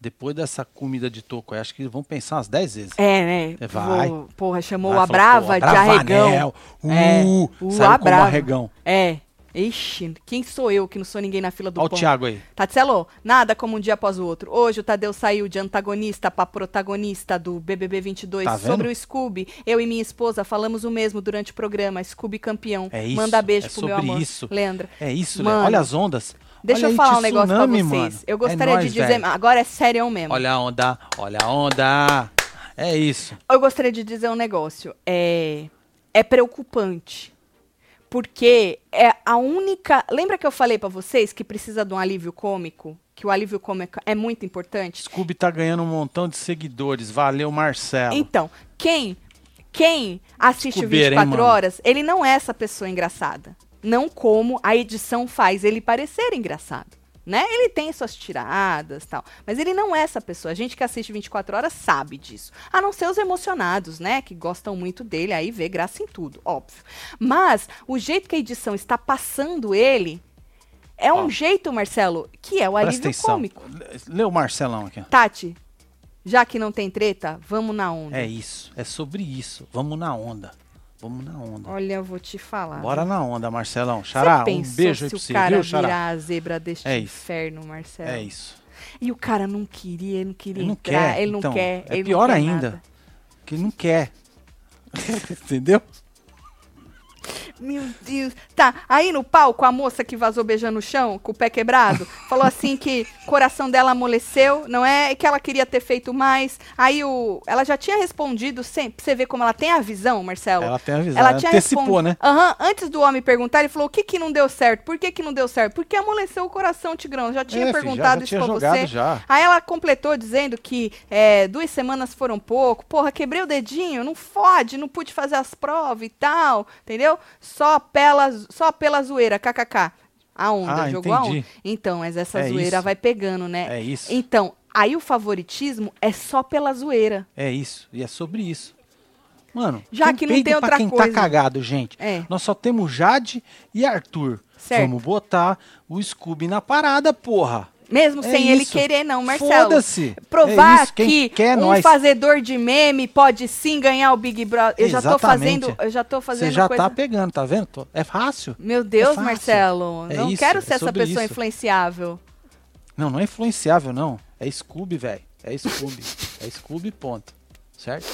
depois dessa comida de toco, eu acho que vão pensar umas 10 vezes. É, né? É, vai. Vou- porra, chamou Vai a falar, Brava pô, de arregão. Bravanel, É, Uh, o saiu a como Brava. arregão. É. Ixi, quem sou eu que não sou ninguém na fila do Olha o pão? Thiago aí. Tatselo, nada como um dia após o outro. Hoje o Tadeu saiu de antagonista para protagonista do BBB 22 Tá sobre o Scooby. Eu e minha esposa falamos o mesmo durante o programa. Scooby campeão. É isso, Manda beijo é pro meu amor. isso. Leandra. É isso, Mano. Olha as ondas. Deixa Olha eu falar um negócio tsunami, pra vocês. mano. Eu É gostaria nóis, de dizer, velho. agora é sério mesmo. Olha a onda, olha a onda. É isso. Eu gostaria de dizer um negócio. É, é preocupante. Porque é a única. Lembra que eu falei pra vocês que precisa de um alívio cômico? Que o alívio cômico é muito importante? Scooby tá ganhando um montão de seguidores. Valeu, Marcelo. Então, quem quem assiste hein, 24 mano? horas, ele não é essa pessoa engraçada. Não como a edição faz ele parecer engraçado. Né? Ele tem suas tiradas tal. Mas ele não é essa pessoa. A gente que assiste 24 horas sabe disso. A não ser os emocionados, né? Que gostam muito dele, aí vê graça em tudo, óbvio. Mas o jeito que a edição está passando ele é um jeito, Marcelo, que é o Presta alívio atenção. cômico. Lê o Marcelão aqui. Tati, já que não tem treta, vamos na onda. É isso. É sobre isso. Vamos na onda. Vamos na onda. Olha, eu vou te falar. Bora na onda, Marcelão. Xará, um beijo aí se pra o você, cara viu, Xará? virar a zebra deste É inferno, Marcelo? É isso. E o cara não queria, ele não queria Ele não entrar, quer. ele não então, quer, É pior ainda. nada. Que ele não quer. Entendeu? Meu Deus. Tá, aí no palco, a moça que vazou beijando o chão, com o pé quebrado, falou assim que o coração dela amoleceu, não é? E que ela queria ter feito mais. Aí o, ela já tinha respondido, sempre, você ver como ela tem a visão, Marcelo. Ela tem a visão. Ela Ela tinha antecipou, né? Aham, antes do homem perguntar, ele falou: o que que não deu certo? Por que que não deu certo? Porque amoleceu o coração, Tigrão. Já tinha É, filho, já- perguntado já isso tinha pra você. já. Aí ela completou dizendo que é, duas semanas foram pouco. Porra, quebrei o dedinho, não fode, não pude fazer as provas e tal, entendeu? Só pela, só pela zoeira, kkk. A onda, Ah, jogou a onda. entendi. Então, mas essa É zoeira isso. vai pegando, né? É isso. Então, aí o favoritismo é só pela zoeira. É isso. E é sobre isso. Mano, Já que não tem pra outra quem coisa. tá cagado, gente. É. Nós só temos Jade e Arthur. Certo. Vamos botar o Scooby na parada, porra. Mesmo É sem ele isso. querer, não, Marcelo. Foda-se. Provar É. Quem que quer, um nós. fazedor de meme pode sim ganhar o Big Brother. Eu já tô Exatamente. fazendo, eu já tô fazendo Você já coisa. tá pegando, tá vendo? É fácil. Meu Deus, fácil. Marcelo, É não isso, quero é ser essa pessoa isso. influenciável. Não, não é influenciável, não. É Scooby, velho. É Scooby. é Scooby, ponto. Certo?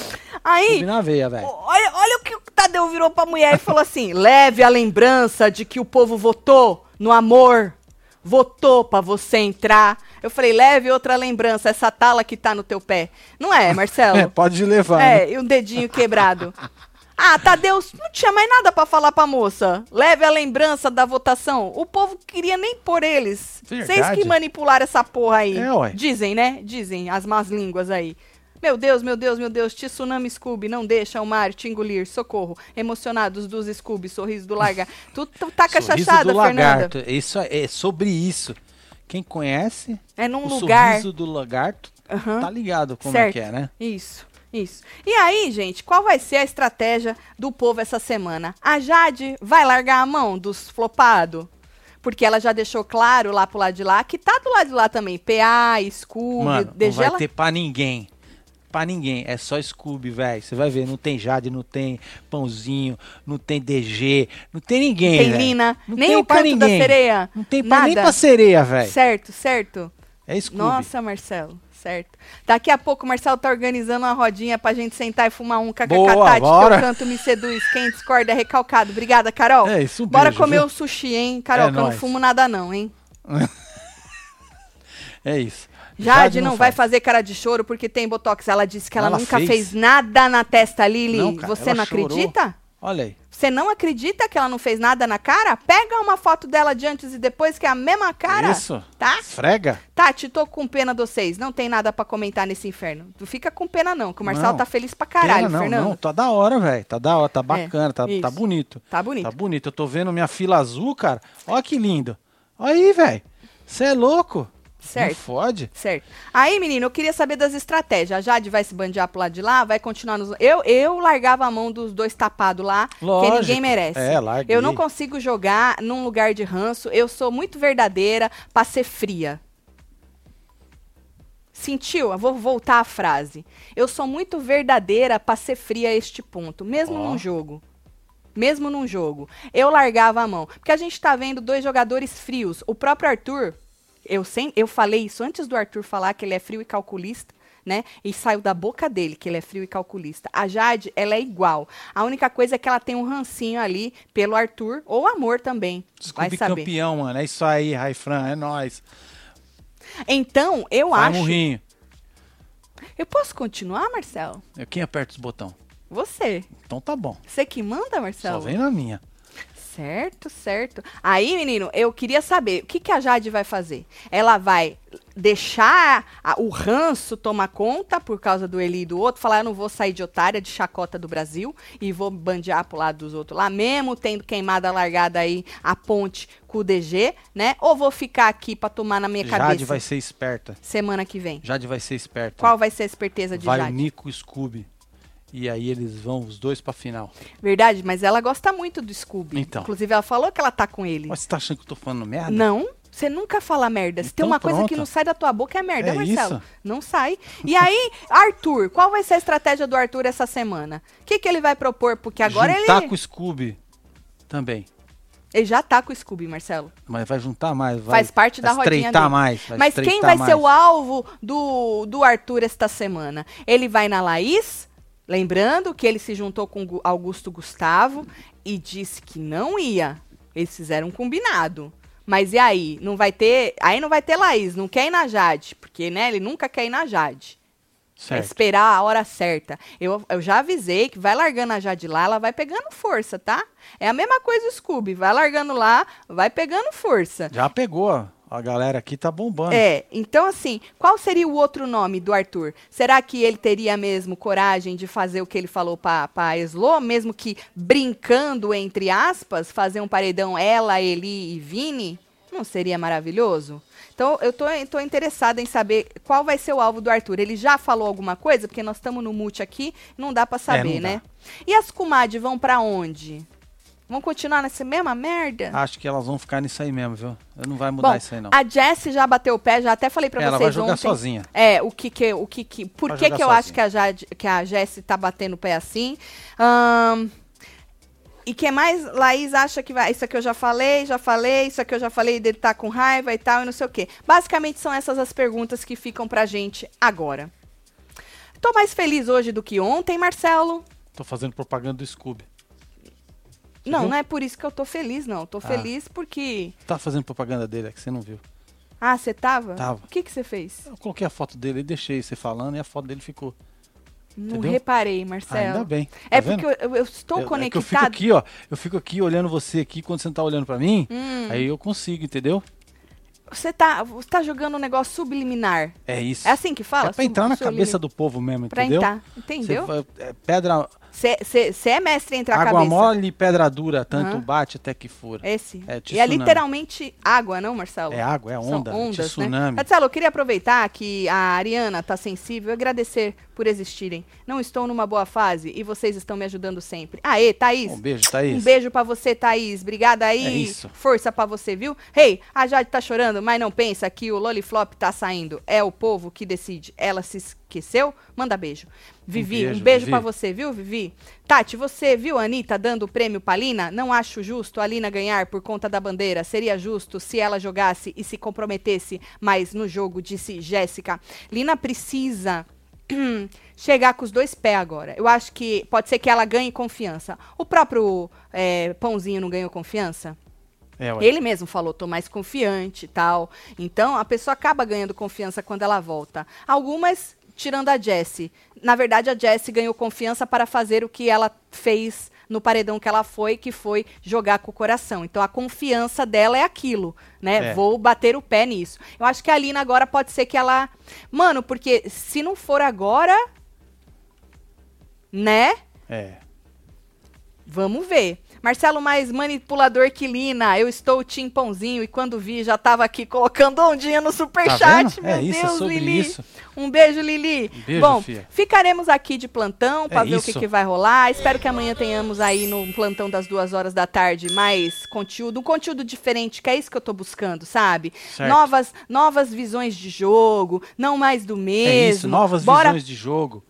Aí, Scooby na veia, velho. olha, olha o que o Tadeu virou pra mulher e falou assim: leve a lembrança de que o povo votou no amor. Votou pra você entrar. Eu falei, leve outra lembrança, essa tala que tá no teu pé. Não é, Marcelo? É, pode levar. né? É, e um dedinho quebrado. Ah, Tadeu, não tinha mais nada pra falar pra moça. Leve a lembrança da votação. O povo queria nem por eles. Vocês Verdade. que manipularam essa porra aí. É, ué. Dizem, né? Dizem as más línguas aí. Meu Deus, meu Deus, meu Deus, tsunami Scooby, não deixa o mar te engolir, socorro. Emocionados dos Scooby, sorriso do larga. tu, tu tá Sorriso cachachada, do Fernanda. lagarto. Isso é, é sobre isso. Quem conhece É num o lugar. sorriso do lagarto, Aham. tá ligado como certo. é que é, né? Isso. Isso. E aí, gente, qual vai ser a estratégia do povo essa semana? A Jade vai largar a mão dos flopados? Porque ela já deixou claro lá pro lado de lá que tá do lado de lá também. PA, Scooby, Mano, não DG. vai ela- ter pra ninguém. Pra ninguém. É só Scooby, velho. Você vai ver. Não tem Jade, não tem Pãozinho, não tem DG, não tem ninguém. Tem. Lina, Não nem tem o canto da ninguém. sereia. Não tem pra, nem Nada. pra sereia, velho. Certo, certo. É Scooby. Nossa, Marcelo, certo. Daqui a pouco o Marcelo tá organizando uma rodinha pra gente sentar e fumar um que bora. o canto me seduz. Quem discorda é recalcado. Obrigada, Carol. É isso, um Bora beijo, comer viu? um sushi, hein, Carol, É que eu não fumo nada não, hein. É isso. Jade não, vai fazer cara de choro porque tem botox. Ela disse que ela, Ela nunca fez. fez. nada na testa, Lili. Não, cara, Você não chorou. acredita? Olha aí. Você não acredita que ela não fez nada na cara? Pega uma foto dela de antes e depois, que é a mesma cara. Isso. Tá? Esfrega. Tati, tô com pena de vocês. Não tem nada pra comentar nesse inferno. Tu fica com pena, não, que o Marcelo Não. tá feliz pra caralho, não, Fernando. não. Tá da hora, velho. Tá da hora, tá bacana, tá, isso. tá bonito. Tá bonito. Tá bonito. Eu tô vendo minha fila azul, cara. Olha que lindo. Olha aí, velho. Você é louco. Não Certo. fode. Certo. Aí, menino, eu queria saber das estratégias. A Jade vai se bandear pro lado de lá, vai continuar nos. Eu, eu largava a mão dos dois tapados lá, que Lógico. ninguém merece. É, larguei. Eu não consigo jogar num lugar de ranço. Eu sou muito verdadeira pra ser fria. Sentiu? Eu vou voltar à frase. Eu sou muito verdadeira pra ser fria a este ponto, mesmo Ó. num jogo. Mesmo num jogo. Eu largava a mão. Porque a gente tá vendo dois jogadores frios. O próprio Arthur, eu, sem, eu falei isso antes do Arthur falar que ele é frio e calculista, né? E saiu da boca dele que ele é frio e calculista. A Jade, ela é igual. A única coisa é que ela tem um rancinho ali pelo Arthur, ou amor também. vai Scooby saber. campeão, mano. É isso aí, Raifran. É nóis. Então, eu Vai, acho. murrinho. Eu posso continuar, Marcelo? Quem aperta os botões? Você. Então tá bom. Você que manda, Só Marcelo? vem na minha. Certo, certo. Aí, menino, eu queria saber o que, que a Jade vai fazer. Ela vai deixar a- o ranço tomar conta por causa do Eli e do outro, falar eu não vou sair de otária, de chacota do Brasil e vou bandear pro lado dos outros lá, mesmo tendo queimado a largada aí a ponte com o DG, né? Ou vou ficar aqui pra tomar na minha Jade cabeça vai ser esperta. semana que vem? Jade vai ser esperta. Qual vai ser a esperteza de vai Jade? Nico e o Scooby. E aí eles vão os dois pra final. Verdade, mas ela gosta muito do Scooby. Então. Inclusive, ela falou que ela tá com ele. Mas você tá achando que eu tô falando merda? Não, você nunca fala merda. Se tem Então uma coisa que pronto. não sai da tua boca é merda, É Marcelo. isso? Não sai. E aí, Arthur, qual vai ser a estratégia do Arthur essa semana? O que, que ele vai propor? Porque agora Juntar ele, com o Scooby também. ele já tá com o Scooby, Marcelo. Mas vai juntar mais. Vai, Faz parte da rodinha estreitar dele. mais. Mas quem vai ser mais. o alvo do, do Arthur esta semana? Ele vai na Laís, lembrando que ele se juntou com Gu- Augusto Gustavo e disse que não ia. Eles fizeram um combinado. Mas e aí? Não vai ter. Aí não vai ter Laís, não quer ir na Jade. Porque, né, ele nunca quer ir na Jade. É esperar a hora certa. Eu, eu já avisei que vai largando a Jade lá, ela vai pegando força, tá? É a mesma coisa o Scooby. Vai largando lá, vai pegando força. Já pegou. A galera aqui tá bombando. É, então assim, qual seria o outro nome do Arthur? Será que ele teria mesmo coragem de fazer o que ele falou pra, pra Eslo, mesmo que brincando, entre aspas, fazer um paredão ela, Eli e Vini? Não seria maravilhoso? Então, eu tô, tô interessada em saber qual vai ser o alvo do Arthur. Ele já falou alguma coisa? Porque nós estamos no mute aqui, não dá pra saber, não dá. né? E as comadres vão pra onde? Vão continuar nessa mesma merda? Acho que elas vão ficar nisso aí mesmo, viu? Não vai mudar Bom, isso aí, não. a Jessie já bateu o pé, já até falei pra Ela vocês vai jogar ontem. sozinha. É, o que que, o que que, por Vai que que eu acho sozinha. que a, Jade, que a Jessie tá batendo o pé assim? Ahn, e que mais? Laís acha que vai. Isso aqui eu já falei, já falei, isso aqui eu já falei dele tá com raiva e tal, e não sei o quê. Basicamente são essas as perguntas que ficam pra gente agora. Tô mais feliz hoje do que ontem, Marcelo. Tô fazendo propaganda do Scooby. Não, viu? não é por isso que eu tô feliz, não. Tô Ah. feliz porque. Tá fazendo propaganda dele, é que você não viu. Ah, você tava? Tava. O que que você fez? Eu coloquei a foto dele e deixei você falando e a foto dele ficou. Não Entendeu? reparei, Ah, Marcelo. ainda bem. Tá É vendo? porque eu, eu- estou Eu- é que eu fico conectado. aqui, ó. Eu fico aqui olhando você aqui quando você não tá olhando pra mim. Hum. Aí eu consigo, entendeu? Você tá, você tá jogando um negócio subliminar. É isso. É assim que fala? é pra entrar na cabeça do povo mesmo, Pra entendeu? entrar. Você Entendeu? vai- é pedra Você é mestre entre a Água cabeça. mole e pedra dura, tanto Aham. bate até que fura. Esse. É e é literalmente água, não, Marcelo? É água, é São onda, ondas, tsunami. Né? Marcelo, eu queria aproveitar que a Ariana tá sensível e agradecer por existirem. Não estou numa boa fase e vocês estão me ajudando sempre. Aê, Thaís. Um beijo, Thaís. Um beijo pra você, Thaís. Obrigada aí. É isso. Força pra você, viu? Hey, a Jade tá chorando, mas não pensa que o Loliflop tá saindo. É o povo que decide. Ela se esqueceu? Manda beijo. Vivi, um beijo, beijo, Vivi. pra você, viu, Vivi? Tati, você viu a Anitta dando o prêmio pra Lina? Não acho justo a Lina ganhar por conta da bandeira. Seria justo se ela jogasse e se comprometesse mais no jogo, disse Jéssica. Lina precisa chegar com os dois pés agora. Eu acho que pode ser que ela ganhe confiança. O próprio é, Pãozinho não ganhou confiança? É. Ele mesmo falou, tô mais confiante e tal. Então, a pessoa acaba ganhando confiança quando ela volta. Algumas, tirando a Jessie. Na verdade, a Jessie ganhou confiança para fazer o que ela fez no paredão que ela foi, que foi jogar com o coração. Então, a confiança dela é aquilo, né? É. Vou bater o pé nisso. Eu acho que a Alina agora pode ser que ela... Mano, porque se não for agora, né? É. Vamos ver. Marcelo mais manipulador que Lina. Eu estou timpãozinho e quando vi já tava aqui colocando ondinha no Tá superchat. vendo? Meu é isso, é Deus, Lili. isso. Um beijo, Lili. Um beijo, Bom, fia. ficaremos aqui de plantão para É ver o que, isso. que vai rolar. Espero que amanhã tenhamos aí no plantão das duas horas da tarde mais conteúdo, um conteúdo diferente, que é isso que eu tô buscando, sabe? Certo. Novas, novas visões de jogo, não mais do mesmo. É isso, novas Bora visões de jogo.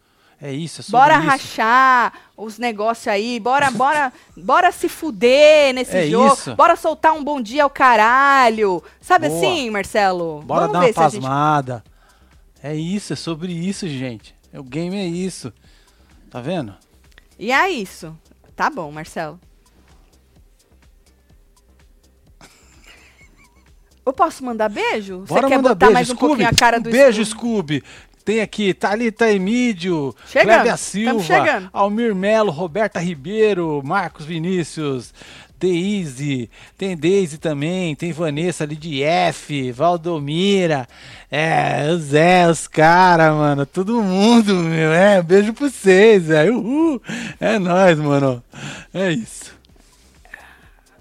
É isso, é sobre Bora isso. rachar os negócios aí, bora, bora, bora se fuder nesse É jogo, isso. bora soltar um bom dia ao caralho. Sabe Boa. assim, Marcelo? Bora Vamos dar uma se a gente... pasmada. É isso, é sobre isso, gente. O game é isso. Tá vendo? E é isso. Tá bom, Marcelo. Eu posso mandar beijo? Bora Você quer botar beijo, mais um Scooby. pouquinho a cara do Beijo, Scooby? Scooby. Tem aqui Thalita Emídio, Chegando, Cléber tamo Silva. Almir Melo, Roberta Ribeiro, Marcos Vinícius, Deise, tem Deise também, tem Vanessa ali de F, Valdomira, é, o Zé, os caras, mano, todo mundo, meu, é, beijo pra vocês, velho, uhul, é nóis, mano, é isso.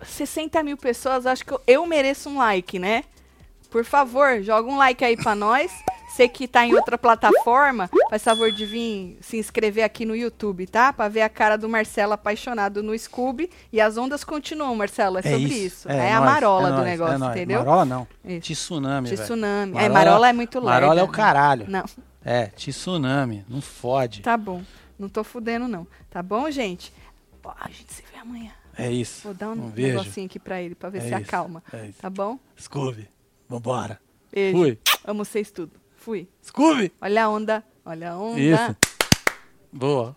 60 mil pessoas, acho que eu, eu mereço um like, né? Por favor, joga um like aí pra nós. Você que tá em outra plataforma, faz favor de vir se inscrever aqui no YouTube, tá? Pra ver a cara do Marcelo apaixonado no Scooby. E as ondas continuam, Marcelo. É, sobre isso. É, a nóis, marola é do nóis, negócio, é nóis. entendeu? Marola não, Isso. tsunami, velho. Tsunami. É, marola é muito lerda. Marola é o né? caralho. Não, É, tsunami, não fode. tá bom. Não tô fudendo, não. Tá bom, gente? Ó, a gente se vê amanhã. É isso. Vou dar um, Um beijo. negocinho aqui pra ele, pra ver É se isso, acalma. é isso. Tá bom? Scooby, vambora. Beijo. Fui. Amo vocês tudo. Fui. Scooby! Olha a onda. Olha a onda. Isso. Boa.